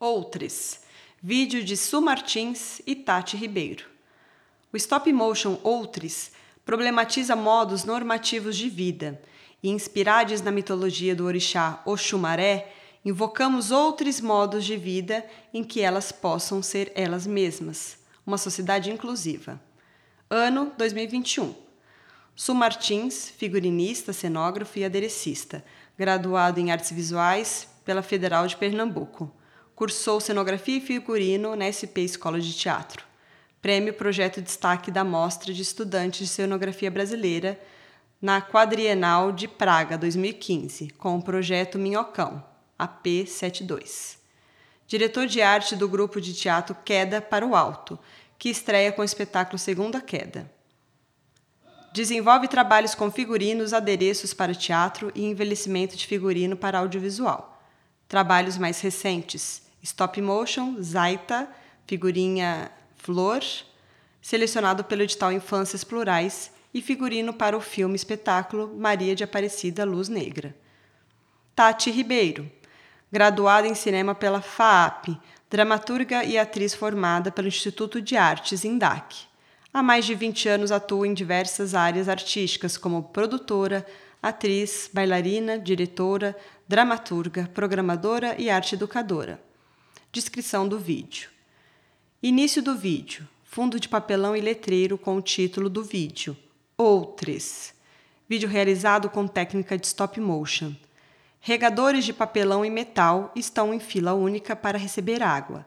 Outres. Vídeo de Su Martins e Tati Ribeiro. O stop motion Outres problematiza modos normativos de vida e, inspirados na mitologia do orixá Oxumaré, invocamos outros modos de vida em que elas possam ser elas mesmas. Uma sociedade inclusiva. Ano 2021. Su Martins, figurinista, cenógrafo e aderecista, graduado em artes visuais pela Federal de Pernambuco. Cursou cenografia e figurino na SP Escola de Teatro. Prêmio Projeto Destaque da Mostra de Estudantes de Cenografia Brasileira na Quadrienal de Praga 2015, com o projeto Minhocão, AP72. Diretor de arte do grupo de teatro Queda para o Alto, que estreia com o espetáculo Segunda Queda. Desenvolve trabalhos com figurinos, adereços para teatro e envelhecimento de figurino para audiovisual. Trabalhos mais recentes: stop motion, Zaita, figurinha Flor, selecionado pelo edital Infâncias Plurais, e figurino para o filme espetáculo Maria de Aparecida Luz Negra. Tati Ribeiro, graduada em cinema pela FAAP, dramaturga e atriz formada pelo Instituto de Artes INDAC. Há mais de 20 anos atua em diversas áreas artísticas, como produtora, atriz, bailarina, diretora, dramaturga, programadora e arte educadora. Descrição do vídeo. Início do vídeo. Fundo de papelão e letreiro com o título do vídeo. Outres. Vídeo realizado com técnica de stop motion. Regadores de papelão e metal estão em fila única para receber água.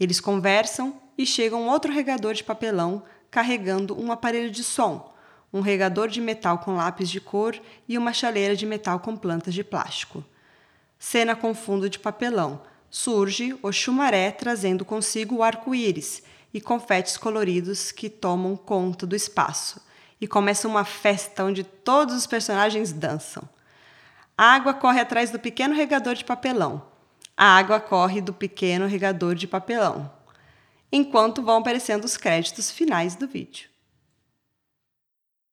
Eles conversam e chega um outro regador de papelão carregando um aparelho de som, um regador de metal com lápis de cor e uma chaleira de metal com plantas de plástico. Cena com fundo de papelão surge o chumaré trazendo consigo o arco-íris e confetes coloridos que tomam conta do espaço. E começa uma festa onde todos os personagens dançam. A água corre atrás do pequeno regador de papelão. A água corre do pequeno regador de papelão. Enquanto vão aparecendo os créditos finais do vídeo.